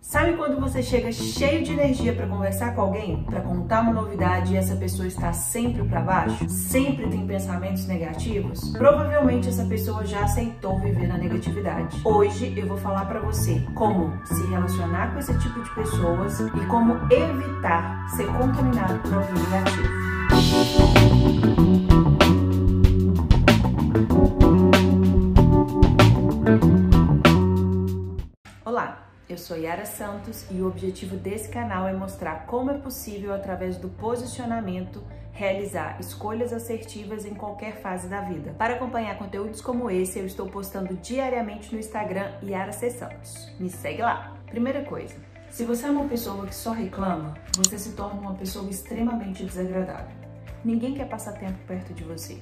Sabe quando você chega cheio de energia para conversar com alguém, para contar uma novidade e essa pessoa está sempre para baixo, sempre tem pensamentos negativos? Provavelmente essa pessoa já aceitou viver na negatividade. Hoje eu vou falar para você como se relacionar com esse tipo de pessoas e como evitar ser contaminado por alguém negativo. Eu sou Yara Santos e o objetivo desse canal é mostrar como é possível, através do posicionamento, realizar escolhas assertivas em qualquer fase da vida. Para acompanhar conteúdos como esse, eu estou postando diariamente no Instagram Yara C. Santos. Me segue lá! Primeira coisa, se você é uma pessoa que só reclama, você se torna uma pessoa extremamente desagradável. Ninguém quer passar tempo perto de você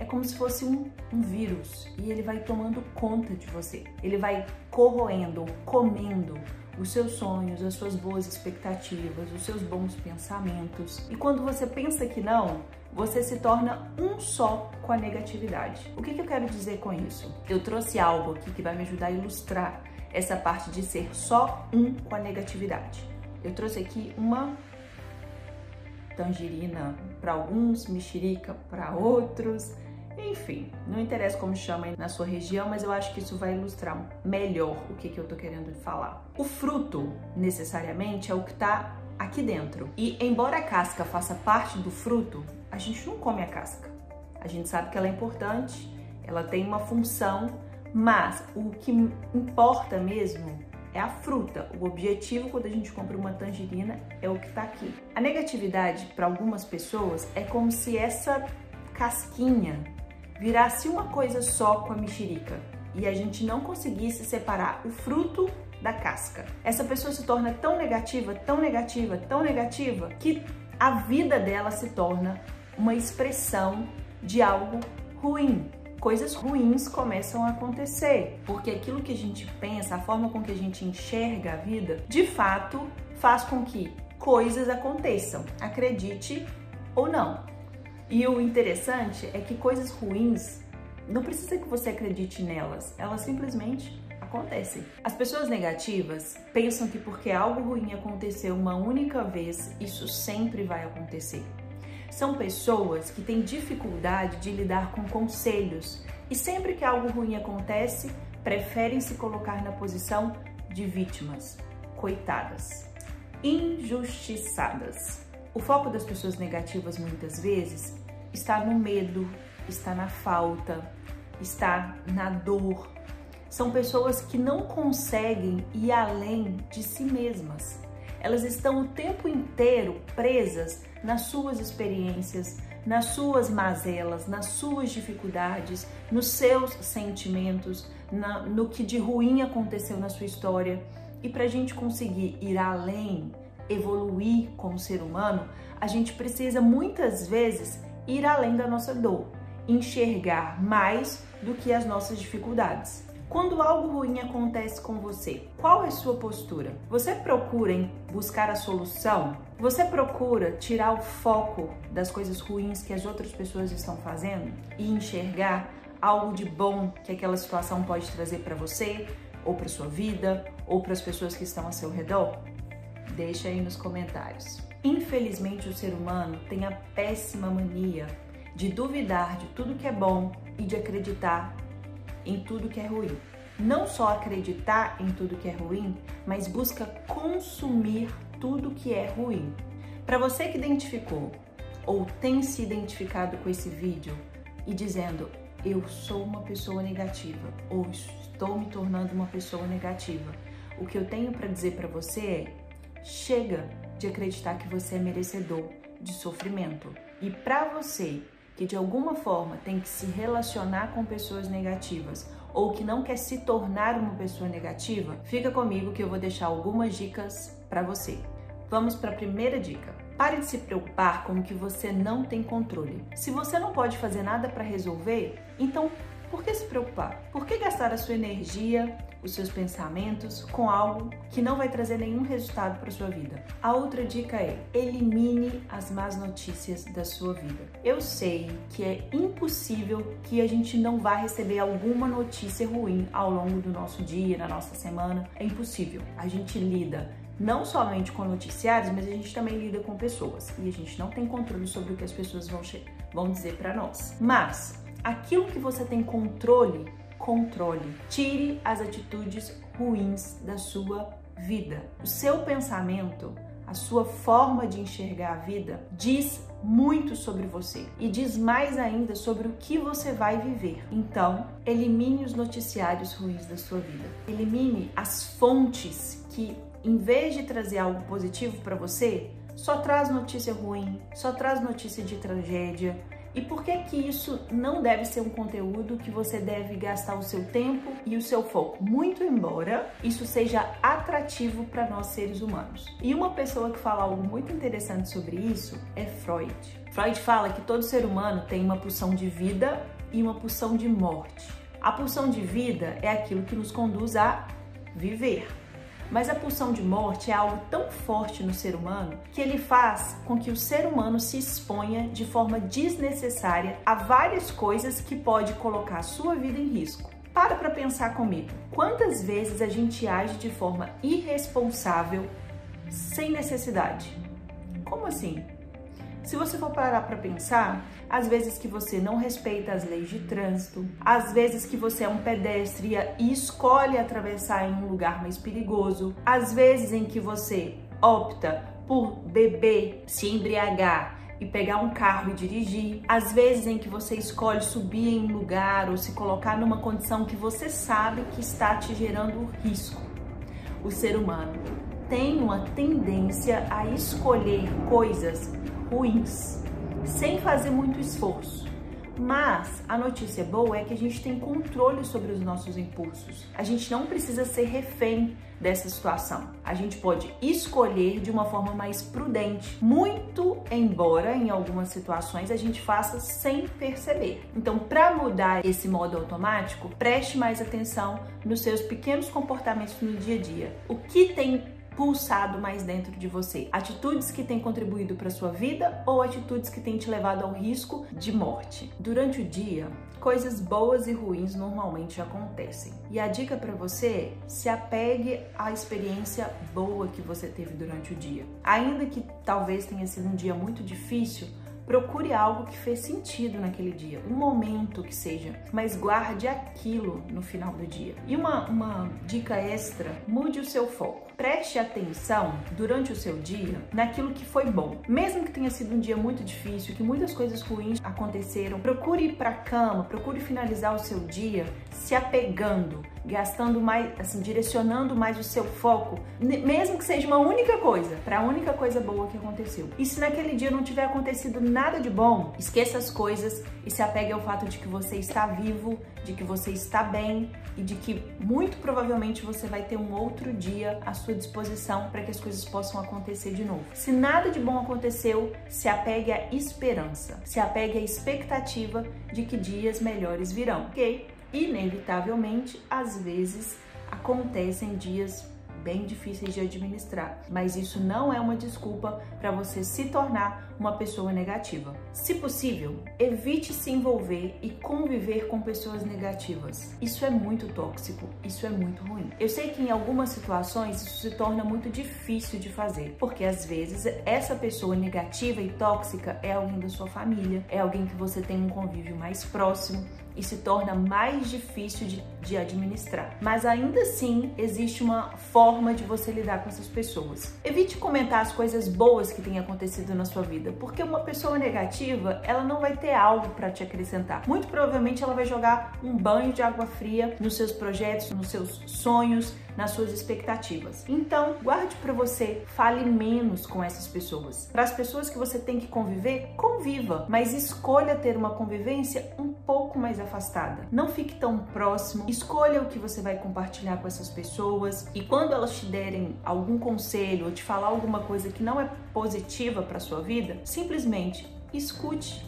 é como se fosse um, um vírus e ele vai tomando conta de você. Ele vai corroendo, comendo os seus sonhos, as suas boas expectativas, os seus bons pensamentos. E quando você pensa que não, você se torna um só com a negatividade. O que, que eu quero dizer com isso? Eu trouxe algo aqui que vai me ajudar a ilustrar essa parte de ser só um com a negatividade. Eu trouxe aqui uma tangerina para alguns, mexerica para outros, enfim, não interessa como chama na sua região, mas eu acho que isso vai ilustrar melhor o que, que eu tô querendo falar. O fruto, necessariamente, é o que tá aqui dentro. E embora a casca faça parte do fruto, a gente não come a casca. A gente sabe que ela é importante, ela tem uma função, mas o que importa mesmo é a fruta. O objetivo quando a gente compra uma tangerina é o que está aqui. A negatividade para algumas pessoas é como se essa casquinha virasse uma coisa só com a mexerica e a gente não conseguisse separar o fruto da casca. Essa pessoa se torna tão negativa, tão negativa, tão negativa que a vida dela se torna uma expressão de algo ruim. Coisas ruins começam a acontecer, porque aquilo que a gente pensa, a forma com que a gente enxerga a vida, de fato faz com que coisas aconteçam, acredite ou não. E o interessante é que coisas ruins não precisa que você acredite nelas, elas simplesmente acontecem. As pessoas negativas pensam que porque algo ruim aconteceu uma única vez, isso sempre vai acontecer. São pessoas que têm dificuldade de lidar com conselhos e sempre que algo ruim acontece, preferem se colocar na posição de vítimas, coitadas, injustiçadas. O foco das pessoas negativas muitas vezes está no medo, está na falta, está na dor. São pessoas que não conseguem ir além de si mesmas. Elas estão o tempo inteiro presas nas suas experiências, nas suas mazelas, nas suas dificuldades, nos seus sentimentos, na, no que de ruim aconteceu na sua história. E para a gente conseguir ir além, evoluir como ser humano, a gente precisa muitas vezes ir além da nossa dor, enxergar mais do que as nossas dificuldades. Quando algo ruim acontece com você, qual é a sua postura? Você procura buscar a solução? Você procura tirar o foco das coisas ruins que as outras pessoas estão fazendo e enxergar algo de bom que aquela situação pode trazer para você, ou para sua vida, ou para as pessoas que estão ao seu redor? Deixa aí nos comentários. Infelizmente, o ser humano tem a péssima mania de duvidar de tudo que é bom e de acreditar em tudo que é ruim. Não só acreditar em tudo que é ruim, mas busca consumir tudo que é ruim. Para você que identificou ou tem se identificado com esse vídeo e dizendo eu sou uma pessoa negativa ou estou me tornando uma pessoa negativa, o que eu tenho para dizer para você é chega de acreditar que você é merecedor de sofrimento. E para você que de alguma forma tem que se relacionar com pessoas negativas ou que não quer se tornar uma pessoa negativa, fica comigo que eu vou deixar algumas dicas para você. Vamos para a primeira dica. Pare de se preocupar com o que você não tem controle. Se você não pode fazer nada para resolver, então Por que se preocupar? Por que gastar a sua energia, os seus pensamentos com algo que não vai trazer nenhum resultado para sua vida? A outra dica é: elimine as más notícias da sua vida. Eu sei que é impossível que a gente não vá receber alguma notícia ruim ao longo do nosso dia, na nossa semana. É impossível. A gente lida não somente com noticiários, mas a gente também lida com pessoas e a gente não tem controle sobre o que as pessoas vão, vão dizer para nós. Mas aquilo que você tem controle, controle. Tire as atitudes ruins da sua vida. O seu pensamento, a sua forma de enxergar a vida diz muito sobre você e diz mais ainda sobre o que você vai viver. Então, elimine os noticiários ruins da sua vida. Elimine as fontes que, em vez de trazer algo positivo para você, só traz notícia ruim, só traz notícia de tragédia, e por que que isso não deve ser um conteúdo que você deve gastar o seu tempo e o seu foco? Muito embora isso seja atrativo para nós seres humanos. E uma pessoa que fala algo muito interessante sobre isso é Freud. Freud fala que todo ser humano tem uma pulsão de vida e uma pulsão de morte. A pulsão de vida é aquilo que nos conduz a viver. Mas a pulsão de morte é algo tão forte no ser humano que ele faz com que o ser humano se exponha de forma desnecessária a várias coisas que pode colocar a sua vida em risco. Para para pensar comigo. Quantas vezes a gente age de forma irresponsável sem necessidade? Como assim? Se você for parar para pensar, às vezes que você não respeita as leis de trânsito, às vezes que você é um pedestre e escolhe atravessar em um lugar mais perigoso, às vezes em que você opta por beber, se embriagar e pegar um carro e dirigir, às vezes em que você escolhe subir em um lugar ou se colocar numa condição que você sabe que está te gerando risco. O ser humano tem uma tendência a escolher coisas ruins, sem fazer muito esforço. Mas a notícia boa é que a gente tem controle sobre os nossos impulsos. A gente não precisa ser refém dessa situação. A gente pode escolher de uma forma mais prudente, muito embora em algumas situações a gente faça sem perceber. Então, para mudar esse modo automático, preste mais atenção nos seus pequenos comportamentos no dia a dia. O que tem pulsado mais dentro de você? Atitudes que têm contribuído para sua vida ou atitudes que têm te levado ao risco de morte? Durante o dia, coisas boas e ruins normalmente acontecem. E a dica para você, se apegue à experiência boa que você teve durante o dia. Ainda que talvez tenha sido um dia muito difícil, Procure algo que fez sentido naquele dia, um momento que seja, mas guarde aquilo no final do dia. E uma, uma dica extra: mude o seu foco. Preste atenção durante o seu dia naquilo que foi bom. Mesmo que tenha sido um dia muito difícil, que muitas coisas ruins aconteceram, procure ir para cama, procure finalizar o seu dia se apegando, gastando mais, assim, direcionando mais o seu foco, mesmo que seja uma única coisa, para a única coisa boa que aconteceu. E se naquele dia não tiver acontecido nada de bom, esqueça as coisas e se apegue ao fato de que você está vivo, de que você está bem e de que muito provavelmente você vai ter um outro dia à sua disposição para que as coisas possam acontecer de novo. Se nada de bom aconteceu, se apegue à esperança, se apegue à expectativa de que dias melhores virão, ok? inevitavelmente, às vezes acontecem dias bem difíceis de administrar, mas isso não é uma desculpa para você se tornar uma pessoa negativa. Se possível, evite se envolver e conviver com pessoas negativas. Isso é muito tóxico, isso é muito ruim. Eu sei que em algumas situações isso se torna muito difícil de fazer, porque às vezes essa pessoa negativa e tóxica é alguém da sua família, é alguém que você tem um convívio mais próximo e se torna mais difícil de, de administrar. Mas ainda assim, existe uma forma de você lidar com essas pessoas. Evite comentar as coisas boas que têm acontecido na sua vida, porque uma pessoa negativa, ela não vai ter algo para te acrescentar. Muito provavelmente ela vai jogar um banho de água fria nos seus projetos, nos seus sonhos, nas suas expectativas. Então, guarde para você, fale menos com essas pessoas. Para as pessoas que você tem que conviver, conviva, mas escolha ter uma convivência um pouco mais afastada. Não fique tão próximo. Escolha o que você vai compartilhar com essas pessoas e quando elas te derem algum conselho ou te falar alguma coisa que não é positiva para sua vida, simplesmente escute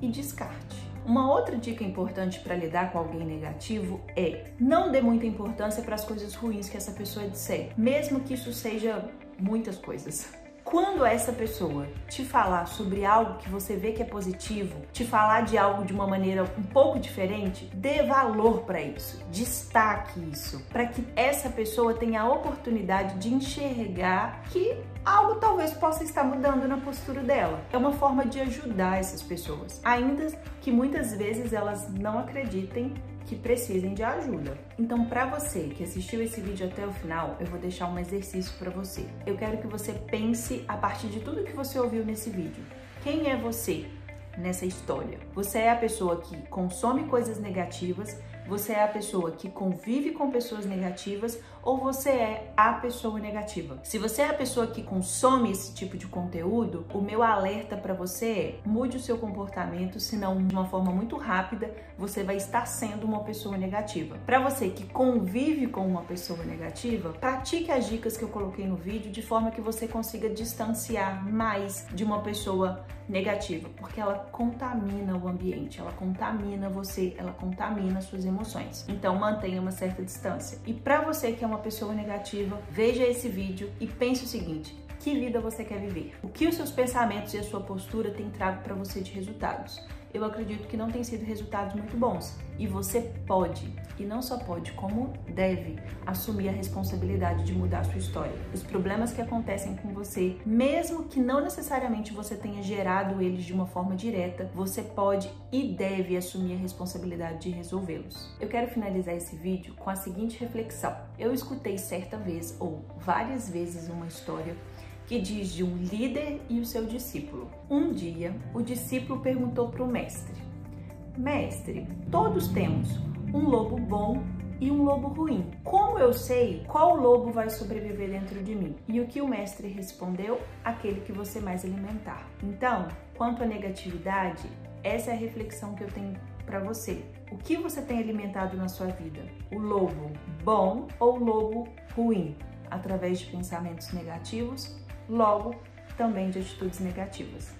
e descarte. Uma outra dica importante para lidar com alguém negativo é não dê muita importância para as coisas ruins que essa pessoa disser, mesmo que isso seja muitas coisas. Quando essa pessoa te falar sobre algo que você vê que é positivo, te falar de algo de uma maneira um pouco diferente, dê valor para isso, destaque isso, para que essa pessoa tenha a oportunidade de enxergar que algo talvez possa estar mudando na postura dela. É uma forma de ajudar essas pessoas, ainda que muitas vezes elas não acreditem que precisem de ajuda. Então, para você que assistiu esse vídeo até o final, eu vou deixar um exercício para você. Eu quero que você pense a partir de tudo que você ouviu nesse vídeo. Quem é você nessa história? Você é a pessoa que consome coisas negativas você é a pessoa que convive com pessoas negativas ou você é a pessoa negativa? Se você é a pessoa que consome esse tipo de conteúdo, o meu alerta para você é mude o seu comportamento, senão de uma forma muito rápida você vai estar sendo uma pessoa negativa. Para você que convive com uma pessoa negativa, pratique as dicas que eu coloquei no vídeo de forma que você consiga distanciar mais de uma pessoa negativa, porque ela contamina o ambiente, ela contamina você, ela contamina suas emoções. Então mantenha uma certa distância. E para você que é uma pessoa negativa, veja esse vídeo e pense o seguinte: que vida você quer viver? O que os seus pensamentos e a sua postura têm trago para você de resultados? Eu acredito que não tem sido resultados muito bons. E você pode, e não só pode, como deve, assumir a responsabilidade de mudar a sua história. Os problemas que acontecem com você, mesmo que não necessariamente você tenha gerado eles de uma forma direta, você pode e deve assumir a responsabilidade de resolvê-los. Eu quero finalizar esse vídeo com a seguinte reflexão. Eu escutei certa vez ou várias vezes uma história que diz de um líder e o seu discípulo. Um dia, o discípulo perguntou para o mestre: Mestre, todos temos um lobo bom e um lobo ruim. Como eu sei qual lobo vai sobreviver dentro de mim? E o que o mestre respondeu? Aquele que você mais alimentar. Então, quanto à negatividade, essa é a reflexão que eu tenho para você. O que você tem alimentado na sua vida? O lobo bom ou o lobo ruim? Através de pensamentos negativos logo também de atitudes negativas.